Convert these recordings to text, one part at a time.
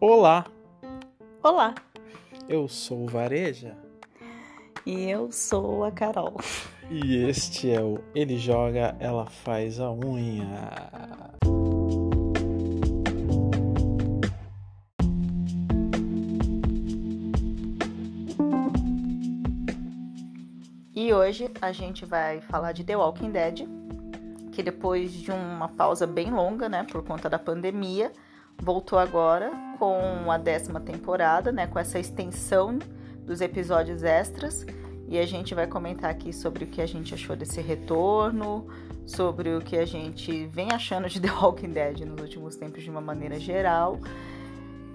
Olá, Olá, eu sou o Vareja e eu sou a Carol. e este é o Ele Joga, Ela Faz a Unha. Hoje a gente vai falar de The Walking Dead, que depois de uma pausa bem longa, né, por conta da pandemia, voltou agora com a décima temporada, né, com essa extensão dos episódios extras. E a gente vai comentar aqui sobre o que a gente achou desse retorno, sobre o que a gente vem achando de The Walking Dead nos últimos tempos de uma maneira geral,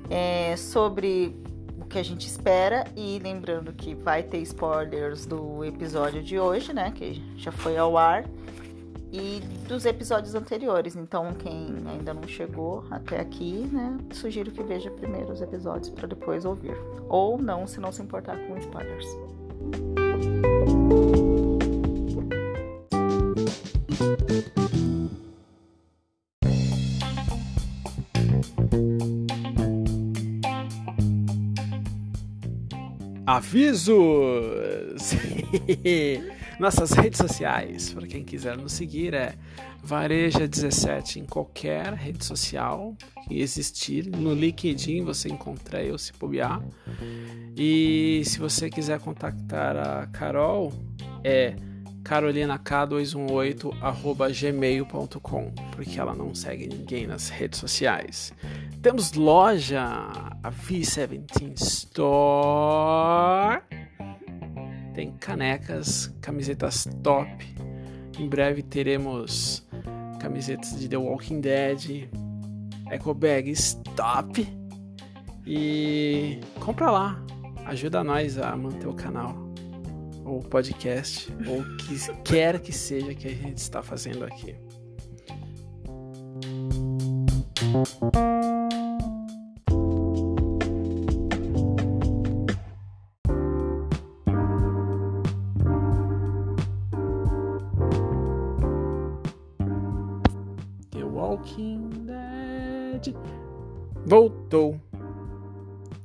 é, sobre que a gente espera e lembrando que vai ter spoilers do episódio de hoje, né, que já foi ao ar e dos episódios anteriores. Então, quem ainda não chegou até aqui, né, sugiro que veja primeiro os episódios para depois ouvir. Ou não, se não se importar com spoilers. Avisos! Nossas redes sociais, para quem quiser nos seguir, é Vareja17 em qualquer rede social que existir. No LinkedIn você encontra eu se bobear. E se você quiser contactar a Carol, é carolinak218@gmail.com, porque ela não segue ninguém nas redes sociais. Temos loja, a V17 Store. Tem canecas, camisetas top. Em breve teremos camisetas de The Walking Dead, eco bags top. E compra lá, ajuda nós a manter o canal, ou podcast, ou que quer que seja que a gente está fazendo aqui. The Walking Dead voltou,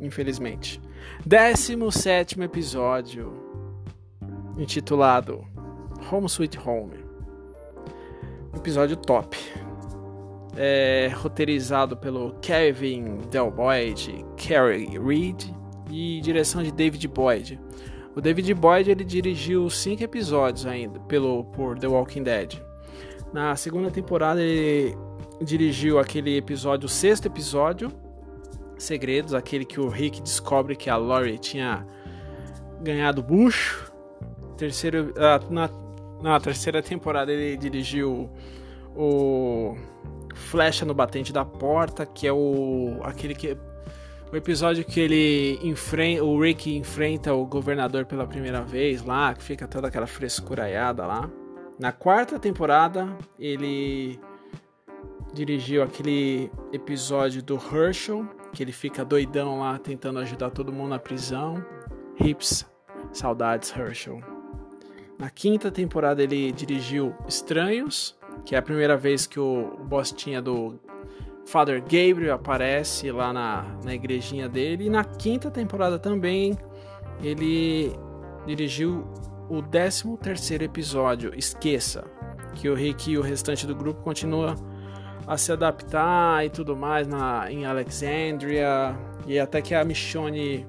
infelizmente. 17 episódio, intitulado Home Sweet Home. Episódio top. É roteirizado pelo Kevin Del Boyd, Carrie Reed e direção de David Boyd. O David Boyd ele dirigiu cinco episódios ainda pelo por The Walking Dead. Na segunda temporada ele dirigiu aquele episódio, o sexto episódio, Segredos, aquele que o Rick descobre que a Lori tinha ganhado bucho. Terceiro, ah, na, na terceira temporada ele dirigiu o Flecha no Batente da Porta, que é o aquele que o episódio que ele enfrenta, o Rick enfrenta o governador pela primeira vez lá, que fica toda aquela frescuraiada lá. Na quarta temporada, ele dirigiu aquele episódio do Herschel, que ele fica doidão lá tentando ajudar todo mundo na prisão. Hips, saudades Herschel. Na quinta temporada ele dirigiu Estranhos, que é a primeira vez que o, bostinha do Father Gabriel aparece lá na, na igrejinha dele. E na quinta temporada também ele dirigiu o 13 terceiro episódio, Esqueça, que o Rick e o restante do grupo continua a se adaptar e tudo mais na, em Alexandria e até que a Michonne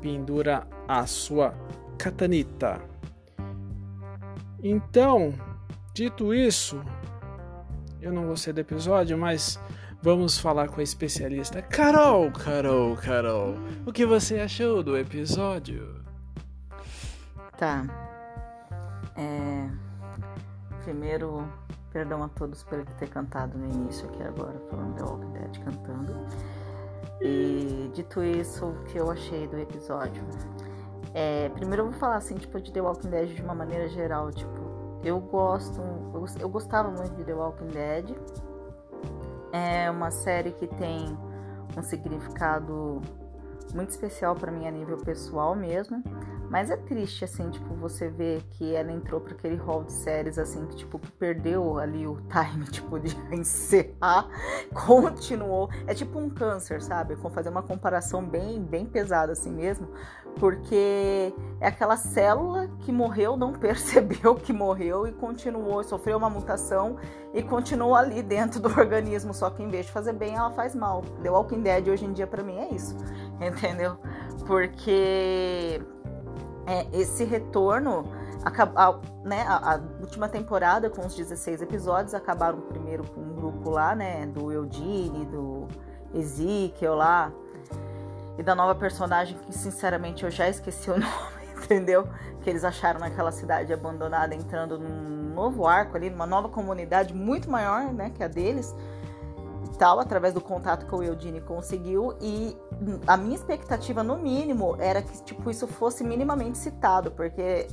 pendura a sua katanita. Então, dito isso, eu não gostei do episódio, mas vamos falar com a especialista Carol, Carol, Carol. O que você achou do episódio? Tá. É... Primeiro, perdão a todos por ter cantado no início aqui agora, falando The Walking Dead cantando. E dito isso, o que eu achei do episódio? É, primeiro eu vou falar assim, tipo, de The Walking Dead de uma maneira geral, tipo, eu gosto, eu, eu gostava muito de The Walking Dead. É uma série que tem um significado muito especial para mim a nível pessoal mesmo. Mas é triste, assim, tipo, você ver que ela entrou para aquele hall de séries, assim, que, tipo, perdeu ali o time, tipo, de encerrar, continuou. É tipo um câncer, sabe? Com fazer uma comparação bem, bem pesada, assim mesmo, porque é aquela célula que morreu, não percebeu que morreu e continuou, sofreu uma mutação e continuou ali dentro do organismo, só que em vez de fazer bem, ela faz mal. The Walking Dead hoje em dia, para mim, é isso, entendeu? Porque é, esse retorno, a, né, a, a, última temporada com os 16 episódios, acabaram primeiro com um grupo lá, né, do Eudine, do Ezekiel lá, e da nova personagem que sinceramente eu já esqueci o nome, entendeu? Que eles acharam naquela cidade abandonada, entrando num novo arco ali, numa nova comunidade muito maior, né, que a deles tal, através do contato que o Eudine conseguiu, e a minha expectativa, no mínimo, era que tipo, isso fosse minimamente citado, porque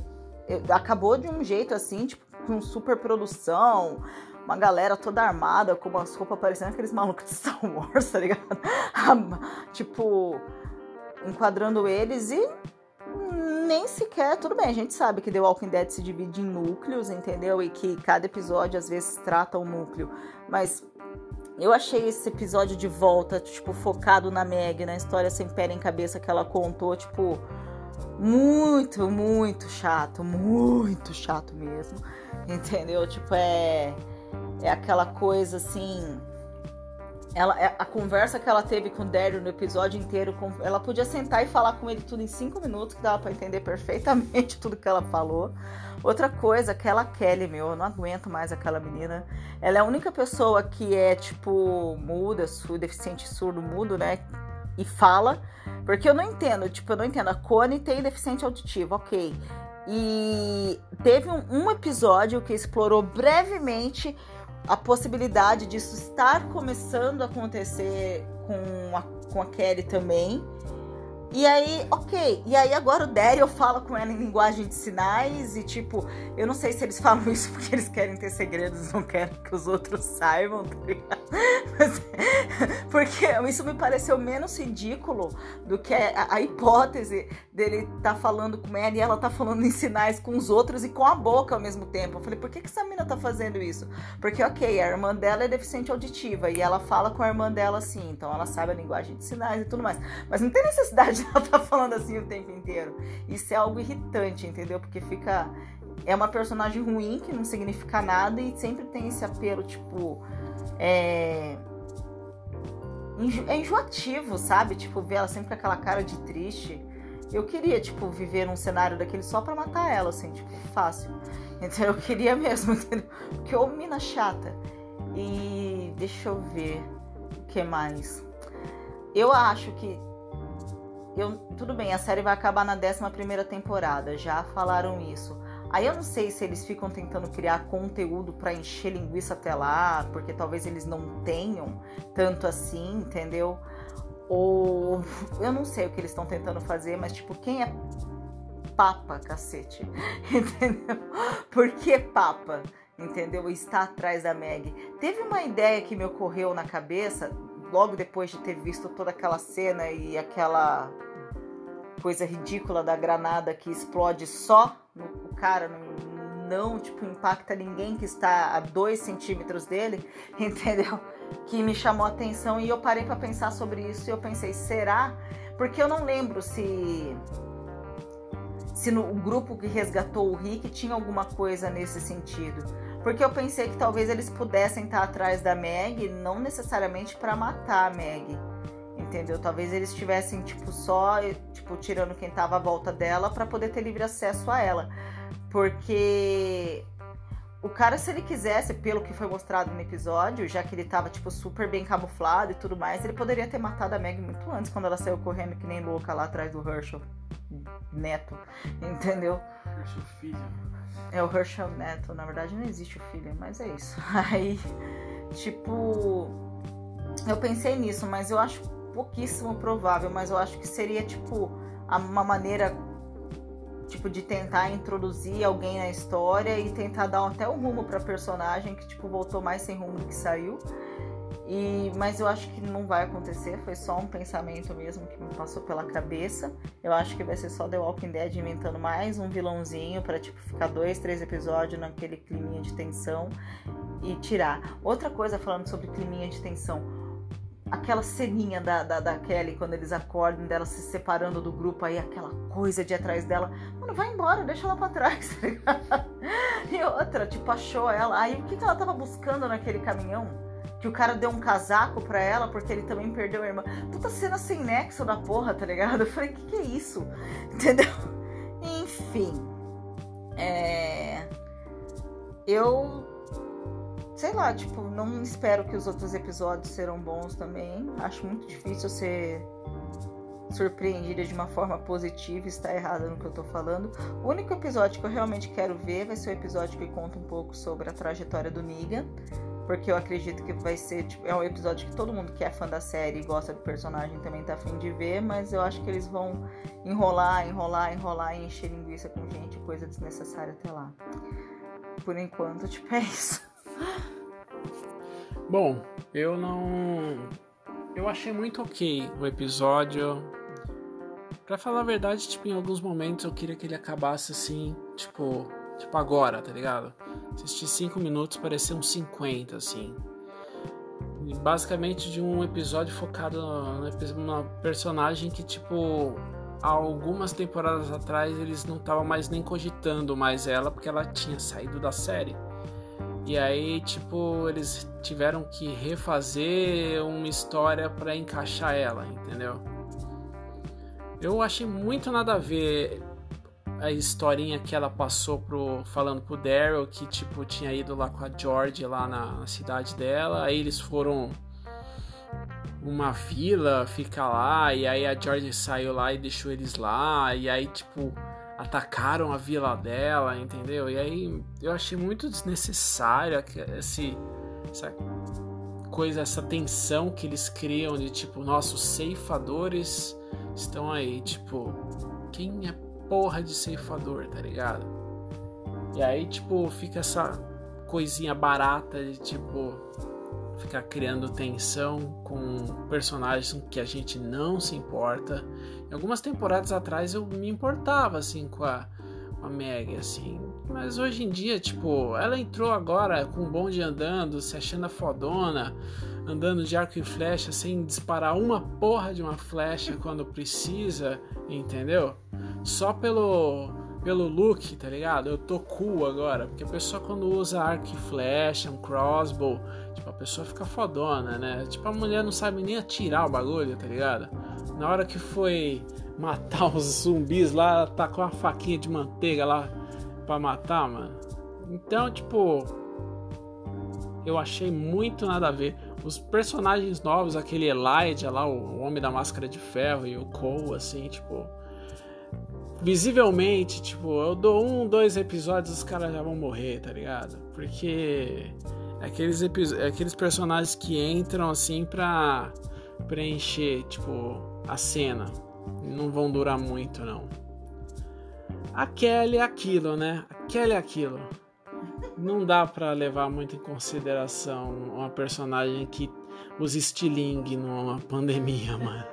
acabou de um jeito assim, tipo, com super produção, uma galera toda armada, com umas roupas parecendo aqueles malucos de Star Wars, tá ligado? tipo, enquadrando eles e nem sequer, tudo bem, a gente sabe que The Walking Dead se divide em núcleos, entendeu? E que cada episódio às vezes trata um núcleo, mas eu achei esse episódio de volta, tipo, focado na Meg, na história sem pé em cabeça que ela contou, tipo, muito, muito chato, muito chato mesmo. Entendeu? Tipo, é é aquela coisa assim, ela, é, a conversa que ela teve com o Daryl no episódio inteiro, ela podia sentar e falar com ele tudo em cinco minutos, que dava para entender perfeitamente tudo que ela falou. Outra coisa, aquela Kelly, meu, eu não aguento mais aquela menina. Ela é a única pessoa que é, tipo, muda, surdo, deficiente surdo, mudo, né? E fala. Porque eu não entendo, tipo, eu não entendo. A Connie tem deficiente auditivo, ok. E teve um, um episódio que explorou brevemente a possibilidade disso estar começando a acontecer com a, com a Kelly também. E aí, ok. E aí agora o Daryl fala com ela em linguagem de sinais e tipo, eu não sei se eles falam isso porque eles querem ter segredos, não querem que os outros saibam, tá ligado? Porque isso me pareceu menos ridículo do que a, a hipótese dele tá falando com ela e ela tá falando em sinais com os outros e com a boca ao mesmo tempo. Eu falei, por que, que essa mina tá fazendo isso? Porque, ok, a irmã dela é deficiente auditiva e ela fala com a irmã dela assim, então ela sabe a linguagem de sinais e tudo mais. Mas não tem necessidade ela tá falando assim o tempo inteiro. Isso é algo irritante, entendeu? Porque fica. É uma personagem ruim que não significa nada e sempre tem esse apelo, tipo. É. É enjoativo, sabe? Tipo, ver ela sempre com aquela cara de triste. Eu queria, tipo, viver num cenário daquele só pra matar ela, assim, tipo, fácil. Então eu queria mesmo, entendeu? Porque ô mina chata. E deixa eu ver o que mais. Eu acho que eu, tudo bem, a série vai acabar na 11 temporada, já falaram isso. Aí eu não sei se eles ficam tentando criar conteúdo para encher linguiça até lá, porque talvez eles não tenham tanto assim, entendeu? Ou eu não sei o que eles estão tentando fazer, mas tipo, quem é papa, cacete? Entendeu? Por que papa? Entendeu? Está atrás da Meg. Teve uma ideia que me ocorreu na cabeça logo depois de ter visto toda aquela cena e aquela coisa ridícula da granada que explode só no cara, não, não tipo, impacta ninguém que está a dois centímetros dele, entendeu? Que me chamou a atenção e eu parei para pensar sobre isso e eu pensei, será? Porque eu não lembro se se no grupo que resgatou o Rick tinha alguma coisa nesse sentido. Porque eu pensei que talvez eles pudessem estar atrás da Meg, não necessariamente para matar a Meg entendeu? Talvez eles estivessem tipo só, tipo tirando quem tava à volta dela para poder ter livre acesso a ela. Porque o cara se ele quisesse, pelo que foi mostrado no episódio, já que ele tava tipo super bem camuflado e tudo mais, ele poderia ter matado a Meg muito antes quando ela saiu correndo que nem louca lá atrás do Herschel Neto, entendeu? Herschel filho. É o Herschel Neto, na verdade não existe o filho, mas é isso. Aí, tipo, eu pensei nisso, mas eu acho pouquíssimo provável, mas eu acho que seria tipo uma maneira tipo de tentar introduzir alguém na história e tentar dar até um rumo para personagem que tipo voltou mais sem rumo do que saiu. E, mas eu acho que não vai acontecer, foi só um pensamento mesmo que me passou pela cabeça. Eu acho que vai ser só The Walking Dead inventando mais um vilãozinho para tipo ficar dois, três episódios naquele climinha de tensão e tirar. Outra coisa falando sobre climinha de tensão, aquela ceninha da, da, da, Kelly quando eles acordam, dela se separando do grupo, aí aquela coisa de atrás dela. Mano, vai embora, deixa ela pra trás, tá E outra, tipo, achou ela. Aí o que, que ela tava buscando naquele caminhão? que o cara deu um casaco pra ela porque ele também perdeu a irmã. Puta cena sem nexo da porra, tá ligado? Eu falei, que que é isso? Entendeu? Enfim. É... Eu. Sei lá, tipo, não espero que os outros episódios serão bons também. Acho muito difícil ser surpreendida de uma forma positiva e estar errada no que eu tô falando. O único episódio que eu realmente quero ver vai ser o episódio que conta um pouco sobre a trajetória do Negan porque eu acredito que vai ser, tipo, é um episódio que todo mundo que é fã da série e gosta do personagem também tá afim de ver, mas eu acho que eles vão enrolar, enrolar, enrolar e encher linguiça com gente, coisa desnecessária até lá. Por enquanto, tipo, é isso. Bom, eu não. Eu achei muito ok o episódio. Pra falar a verdade, tipo, em alguns momentos eu queria que ele acabasse assim, tipo, tipo agora, tá ligado? Assistir 5 minutos parecia uns 50, assim. E basicamente de um episódio focado numa personagem que, tipo, há algumas temporadas atrás eles não estavam mais nem cogitando mais ela porque ela tinha saído da série. E aí, tipo, eles tiveram que refazer uma história para encaixar ela, entendeu? Eu achei muito nada a ver a historinha que ela passou pro falando pro Daryl que tipo tinha ido lá com a George lá na, na cidade dela, aí eles foram uma vila ficar lá e aí a George saiu lá e deixou eles lá e aí tipo atacaram a vila dela, entendeu? E aí eu achei muito desnecessário esse essa coisa, essa tensão que eles criam de tipo, nossos ceifadores estão aí, tipo, quem é porra de ceifador, tá ligado? E aí, tipo, fica essa coisinha barata de tipo ficar criando tensão com personagens que a gente não se importa. Em algumas temporadas atrás eu me importava assim com a, com a Meg, assim. Mas hoje em dia, tipo, ela entrou agora com um bonde andando, se achando a fodona, andando de arco e flecha sem disparar uma porra de uma flecha quando precisa, entendeu? só pelo pelo look, tá ligado? Eu tô cool agora, porque a pessoa quando usa arco e flecha, um crossbow, tipo, a pessoa fica fodona, né? Tipo, a mulher não sabe nem atirar o bagulho, tá ligado? Na hora que foi matar os zumbis lá, ela tá com uma faquinha de manteiga lá pra matar, mano. Então, tipo, eu achei muito nada a ver. Os personagens novos, aquele Elijah lá, o Homem da Máscara de Ferro e o Cole, assim, tipo visivelmente, tipo, eu dou um, dois episódios os caras já vão morrer, tá ligado? Porque aqueles, aqueles personagens que entram assim pra preencher, tipo, a cena. Não vão durar muito, não. A Kelly é aquilo, né? A Kelly é aquilo. Não dá para levar muito em consideração uma personagem que usa estilingue numa pandemia, mano.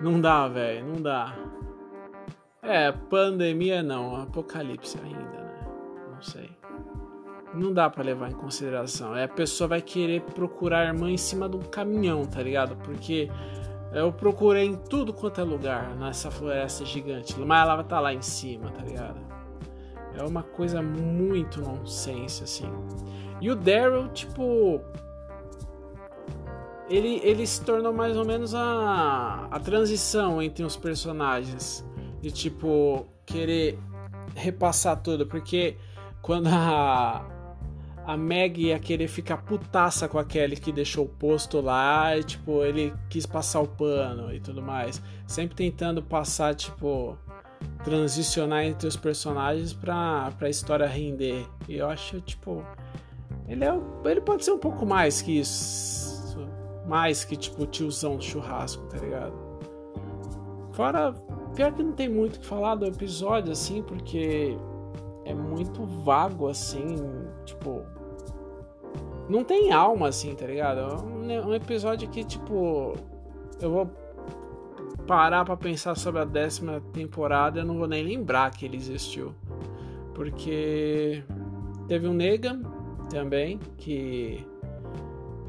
Não dá, velho, não dá. É, pandemia não, apocalipse ainda, né? Não sei. Não dá para levar em consideração. É, a pessoa vai querer procurar a irmã em cima de um caminhão, tá ligado? Porque eu procurei em tudo quanto é lugar nessa floresta gigante, mas ela tá lá em cima, tá ligado? É uma coisa muito nonsense, assim. E o Daryl, tipo. Ele, ele se tornou mais ou menos a, a transição entre os personagens de tipo querer repassar tudo, porque quando a a Meg ia querer ficar putaça com a Kelly que deixou o posto lá, e tipo, ele quis passar o pano e tudo mais. Sempre tentando passar, tipo, transicionar entre os personagens pra, pra história render. E eu acho, tipo, ele, é, ele pode ser um pouco mais que isso. Mais que, tipo, tiozão do churrasco, tá ligado? Fora Pior que não tem muito o que falar do episódio, assim, porque é muito vago, assim, tipo. não tem alma, assim, tá ligado? É um, episódio que, tipo, eu vou parar para pensar sobre a décima temporada, eu não vou nem lembrar que ele existiu. Porque teve um Negan também que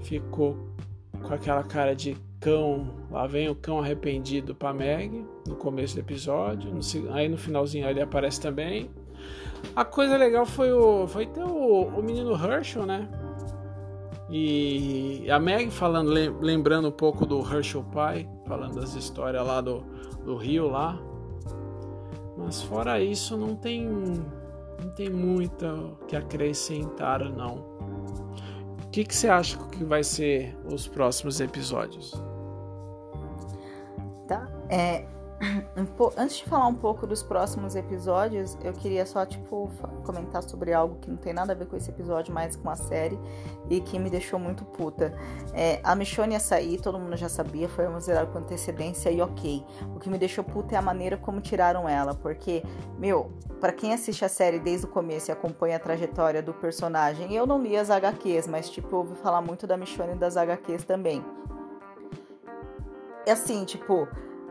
ficou com aquela cara de cão, lá vem o cão arrependido pra Meg no começo do episódio, no, aí no finalzinho ele aparece também. A coisa legal foi o foi ter o, o menino Herschel, né? E a Meg falando, lembrando um pouco do Herschel pai, falando das histórias lá do, do Rio lá. Mas fora isso não tem não tem muito que acrescentar não. O que, que você acha que vai ser os próximos episódios? É, Antes de falar um pouco dos próximos episódios, eu queria só, tipo, comentar sobre algo que não tem nada a ver com esse episódio, mas com a série, e que me deixou muito puta. É, a Michonne ia sair, todo mundo já sabia, foi anunciado com antecedência e ok. O que me deixou puta é a maneira como tiraram ela, porque, meu, para quem assiste a série desde o começo e acompanha a trajetória do personagem, eu não li as HQs, mas, tipo, ouvi falar muito da Michonne das HQs também. É assim, tipo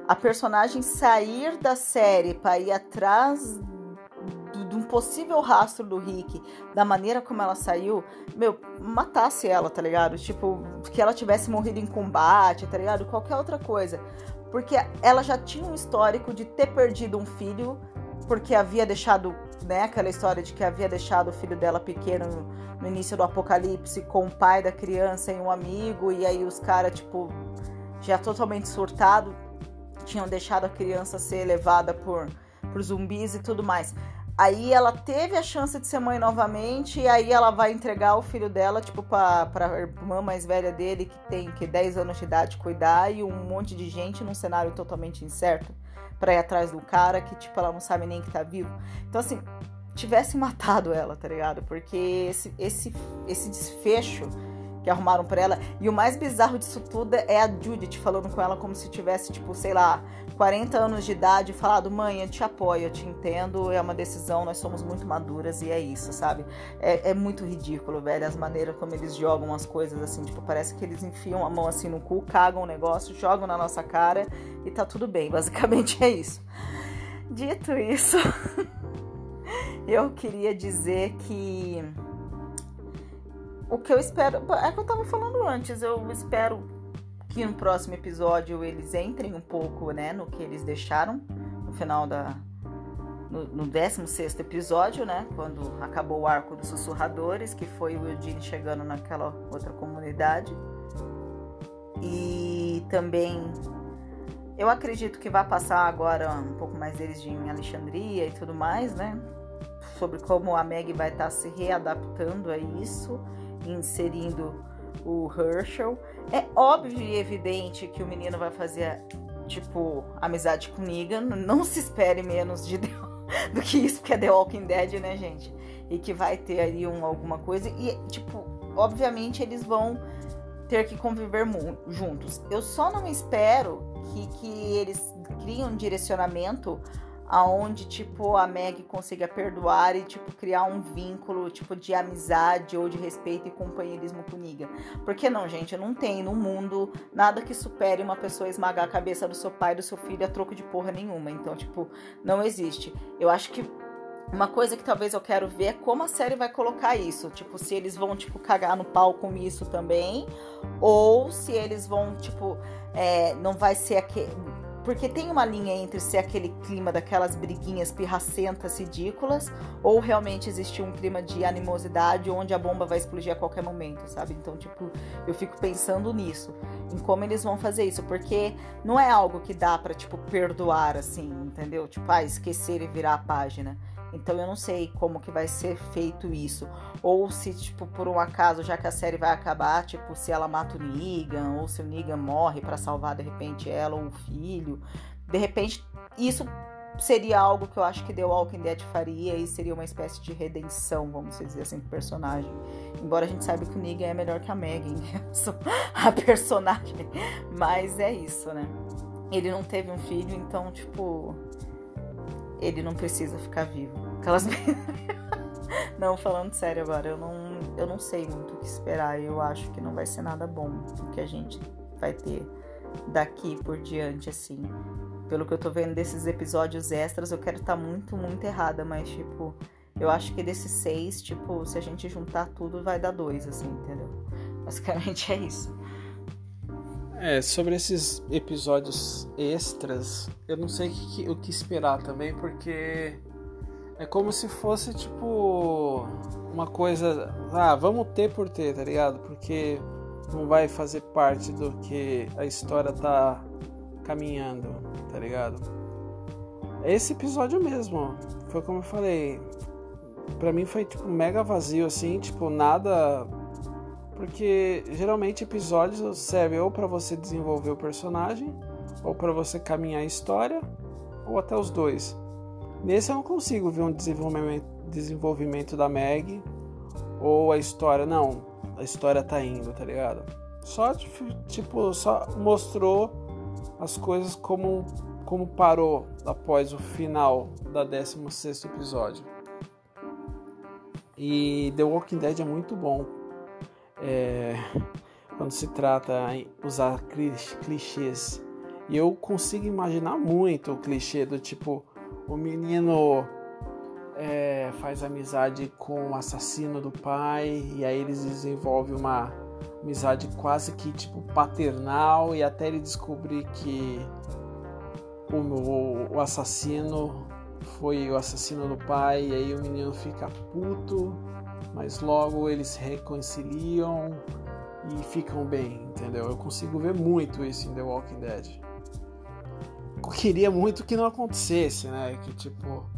a personagem sair da série para ir atrás de um possível rastro do Rick, da maneira como ela saiu, meu, matasse ela, tá ligado? Tipo, que ela tivesse morrido em combate, tá ligado? Qualquer outra coisa. Porque ela já tinha um histórico de ter perdido um filho, porque havia deixado, né, aquela história de que havia deixado o filho dela pequeno no início do apocalipse com o pai da criança e um amigo, e aí os caras, tipo, já totalmente surtado tinham deixado a criança ser levada por, por zumbis e tudo mais. Aí ela teve a chance de ser mãe novamente, e aí ela vai entregar o filho dela, tipo, pra, pra irmã mais velha dele, que tem que 10 anos de idade, cuidar, e um monte de gente num cenário totalmente incerto, pra ir atrás do cara que, tipo, ela não sabe nem que tá vivo. Então, assim, tivesse matado ela, tá ligado? Porque esse, esse, esse desfecho que arrumaram para ela. E o mais bizarro disso tudo é a Judith falando com ela como se tivesse, tipo, sei lá, 40 anos de idade, falado: mãe, eu te apoio, eu te entendo, é uma decisão, nós somos muito maduras e é isso, sabe? É, é muito ridículo, velho, as maneiras como eles jogam as coisas assim, tipo, parece que eles enfiam a mão assim no cu, cagam o negócio, jogam na nossa cara e tá tudo bem, basicamente é isso. Dito isso, eu queria dizer que o que eu espero. É que eu tava falando antes, eu espero que no próximo episódio eles entrem um pouco, né, no que eles deixaram no final da. No, no 16 episódio, né? Quando acabou o arco dos sussurradores, que foi o Eugene chegando naquela outra comunidade. E também eu acredito que vai passar agora um pouco mais deles de Alexandria e tudo mais, né? Sobre como a Meg vai estar tá se readaptando a isso inserindo o Herschel. É óbvio e evidente que o menino vai fazer, tipo, amizade com Negan. Não se espere menos de do que isso, porque é The Walking Dead, né, gente? E que vai ter aí um, alguma coisa. E, tipo, obviamente eles vão ter que conviver juntos. Eu só não espero que, que eles criem um direcionamento aonde tipo a Meg consiga perdoar e tipo criar um vínculo tipo de amizade ou de respeito e companheirismo com Niga. Porque não, gente, não tem no mundo nada que supere uma pessoa esmagar a cabeça do seu pai do seu filho a troco de porra nenhuma. Então, tipo, não existe. Eu acho que uma coisa que talvez eu quero ver é como a série vai colocar isso. Tipo, se eles vão, tipo, cagar no pau com isso também. Ou se eles vão, tipo, é, não vai ser aquele porque tem uma linha entre ser aquele clima daquelas briguinhas pirracentas, ridículas, ou realmente existir um clima de animosidade onde a bomba vai explodir a qualquer momento, sabe? Então, tipo, eu fico pensando nisso, em como eles vão fazer isso, porque não é algo que dá para tipo, perdoar, assim, entendeu? Tipo, ah, esquecer e virar a página. Então eu não sei como que vai ser feito isso. Ou se, tipo, por um acaso, já que a série vai acabar, tipo, se ela mata o Negan, ou se o Negan morre para salvar de repente ela ou o filho. De repente, isso seria algo que eu acho que The Walking Dead faria e seria uma espécie de redenção, vamos dizer assim, do personagem. Embora a gente saiba que o Negan é melhor que a Megan, a personagem. Mas é isso, né? Ele não teve um filho, então, tipo, ele não precisa ficar vivo. Aquelas. não, falando sério agora, eu não. eu não sei muito o que esperar. Eu acho que não vai ser nada bom o que a gente vai ter daqui por diante, assim. Pelo que eu tô vendo desses episódios extras, eu quero estar tá muito, muito errada, mas, tipo, eu acho que desses seis, tipo, se a gente juntar tudo, vai dar dois, assim, entendeu? Basicamente é isso. É, sobre esses episódios extras, eu não sei o que, o que esperar também, porque é como se fosse tipo uma coisa. Ah, vamos ter por ter, tá ligado? Porque não vai fazer parte do que a história tá caminhando, tá ligado? Esse episódio mesmo, foi como eu falei. Pra mim foi tipo mega vazio assim, tipo, nada. Porque geralmente episódios servem ou para você desenvolver o personagem, ou para você caminhar a história, ou até os dois. Nesse eu não consigo ver um desenvolvimento, desenvolvimento da Meg ou a história, não, a história tá indo, tá ligado? Só tipo, só mostrou as coisas como como parou após o final da 16 episódio. E The Walking Dead é muito bom. É, quando se trata em usar clichês. E eu consigo imaginar muito o clichê do tipo o menino é, faz amizade com o assassino do pai e aí eles desenvolvem uma amizade quase que tipo paternal e até ele descobrir que o, o, o assassino foi o assassino do pai e aí o menino fica puto, mas logo eles reconciliam e ficam bem, entendeu? Eu consigo ver muito isso em The Walking Dead queria muito que não acontecesse, né? Que tipo,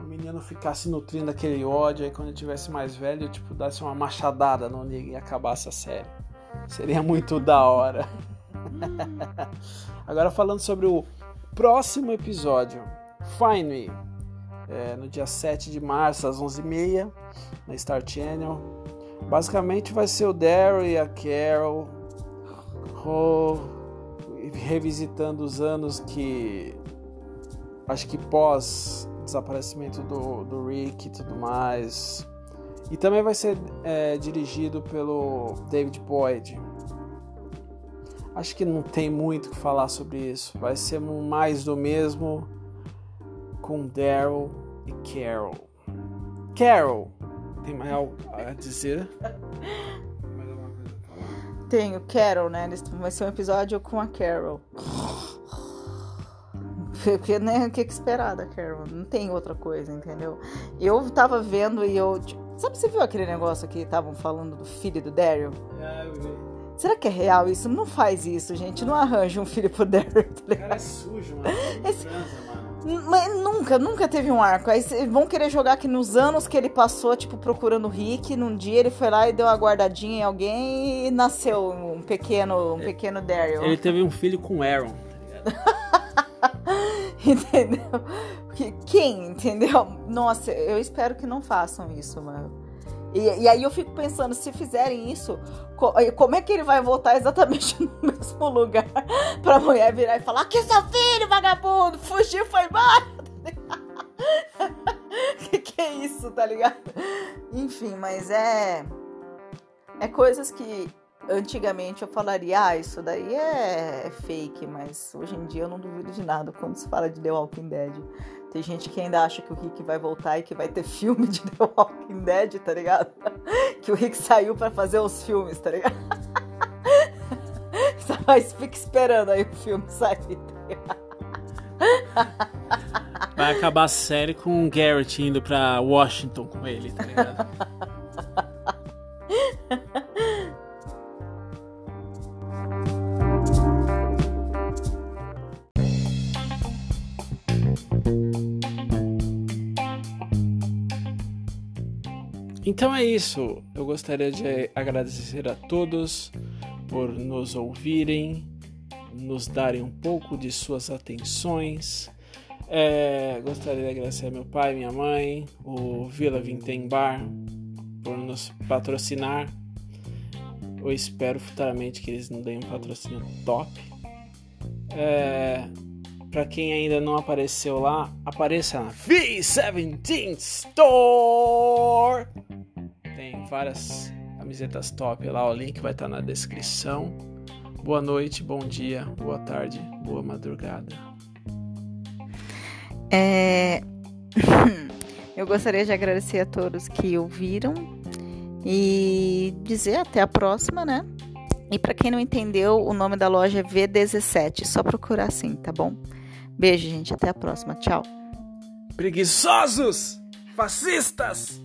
o menino ficasse nutrindo aquele ódio, aí quando ele tivesse mais velho, tipo, desse uma machadada no Negan e acabasse a série. Seria muito da hora. Agora falando sobre o próximo episódio, Fine é, no dia 7 de março, às 11h30, na Star Channel. Basicamente vai ser o Daryl e a Carol. Oh, revisitando os anos que acho que pós desaparecimento do, do Rick e tudo mais. E também vai ser é, dirigido pelo David Boyd. Acho que não tem muito o que falar sobre isso. Vai ser mais do mesmo com Daryl e Carol. Carol, tem mais algo a dizer? Tenho, Carol, né? Vai ser um episódio com a Carol. Porque, né, o que, que esperar da Carol? Não tem outra coisa, entendeu? Eu tava vendo e eu. Tipo, sabe, você viu aquele negócio que estavam falando do filho do Daryl? É, eu vi. Será que é real isso? Não faz isso, gente. Não arranja um filho pro Daryl. Tá o cara é sujo, mano. Esse... Transa, mano. Mas nunca, nunca teve um arco. Aí vão querer jogar que nos anos que ele passou, tipo, procurando o Rick, num dia ele foi lá e deu uma guardadinha em alguém e nasceu um pequeno, um é, pequeno Daryl. Ele teve um filho com Aaron, tá entendeu? Quem, entendeu? Nossa, eu espero que não façam isso, mano. E, e, aí eu fico pensando, se fizerem isso, como é que ele vai voltar exatamente no mesmo lugar pra mulher virar e falar: Aqui seu filho, vagabundo, fugiu, foi embora. que que é isso, tá ligado? Enfim, mas é. É coisas que antigamente eu falaria, ah, isso daí é fake, mas hoje em dia eu não duvido de nada quando se fala de The Walking Dead. Tem gente que ainda acha que o Rick vai voltar e que vai ter filme de The Walking Dead, tá ligado? Que o Rick saiu para fazer os filmes, tá ligado? Mas fica esperando aí o filme sair, tá ligado? Vai acabar a série com o Garrett indo pra Washington com ele, tá ligado? Então é isso. Eu gostaria de agradecer a todos por nos ouvirem, nos darem um pouco de suas atenções. É, gostaria de agradecer meu pai, minha mãe, o Vila Vintém Bar por nos patrocinar. Eu espero futuramente que eles nos deem um patrocínio top. É, para quem ainda não apareceu lá, apareça na V17 Store várias camisetas top lá, o link vai estar na descrição. Boa noite, bom dia, boa tarde, boa madrugada. É... Eu gostaria de agradecer a todos que ouviram e dizer até a próxima, né? E para quem não entendeu, o nome da loja é V17, só procurar assim, tá bom? Beijo, gente, até a próxima. Tchau. Preguiçosos! Fascistas!